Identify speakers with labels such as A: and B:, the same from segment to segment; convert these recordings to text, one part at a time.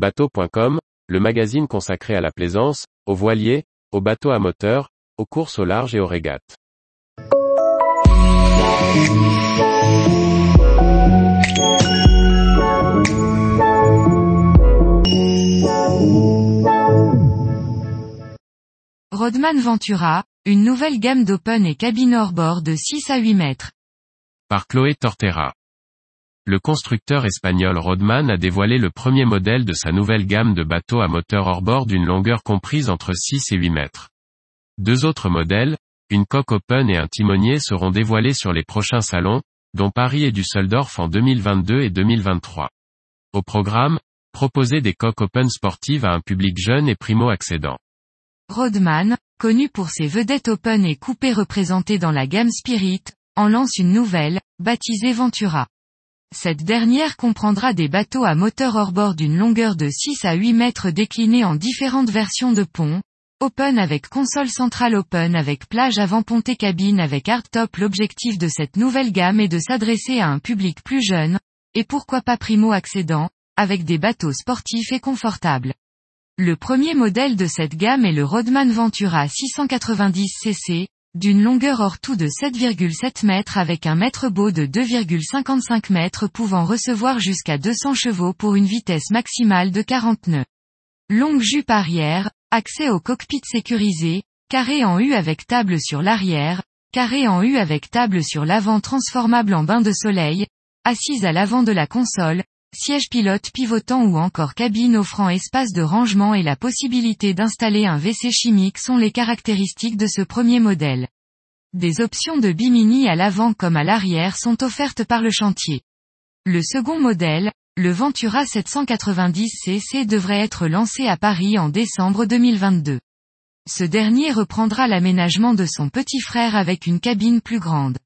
A: Bateau.com, le magazine consacré à la plaisance, aux voiliers, aux bateaux à moteur, aux courses au large et aux régates.
B: Rodman Ventura, une nouvelle gamme d'open et cabine hors-bord de 6 à 8 mètres.
A: Par Chloé Tortera. Le constructeur espagnol Rodman a dévoilé le premier modèle de sa nouvelle gamme de bateaux à moteur hors-bord d'une longueur comprise entre 6 et 8 mètres. Deux autres modèles, une coque open et un timonier seront dévoilés sur les prochains salons, dont Paris et Düsseldorf en 2022 et 2023. Au programme, proposer des coques open sportives à un public jeune et primo-accédant.
B: Rodman, connu pour ses vedettes open et coupées représentées dans la gamme Spirit, en lance une nouvelle, baptisée Ventura. Cette dernière comprendra des bateaux à moteur hors-bord d'une longueur de 6 à 8 mètres déclinés en différentes versions de pont, Open avec console centrale Open avec plage avant pontée cabine avec hardtop L'objectif de cette nouvelle gamme est de s'adresser à un public plus jeune, et pourquoi pas primo-accédant, avec des bateaux sportifs et confortables. Le premier modèle de cette gamme est le Rodman Ventura 690cc, d'une longueur hors tout de 7,7 mètres avec un mètre beau de 2,55 mètres pouvant recevoir jusqu'à 200 chevaux pour une vitesse maximale de 40 nœuds. Longue jupe arrière, accès au cockpit sécurisé, carré en U avec table sur l'arrière, carré en U avec table sur l'avant transformable en bain de soleil, assise à l'avant de la console, siège pilote pivotant ou encore cabine offrant espace de rangement et la possibilité d'installer un WC chimique sont les caractéristiques de ce premier modèle. Des options de bimini à l'avant comme à l'arrière sont offertes par le chantier. Le second modèle, le Ventura 790cc devrait être lancé à Paris en décembre 2022. Ce dernier reprendra l'aménagement de son petit frère avec une cabine plus grande.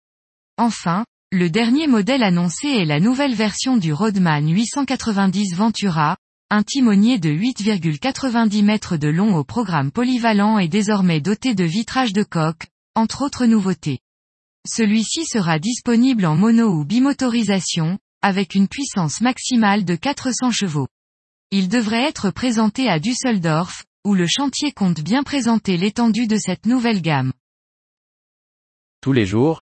B: Enfin, le dernier modèle annoncé est la nouvelle version du Rodman 890 Ventura, un timonier de 8,90 mètres de long au programme polyvalent et désormais doté de vitrage de coque, entre autres nouveautés. Celui-ci sera disponible en mono ou bimotorisation, avec une puissance maximale de 400 chevaux. Il devrait être présenté à Düsseldorf, où le chantier compte bien présenter l'étendue de cette nouvelle gamme.
A: Tous les jours,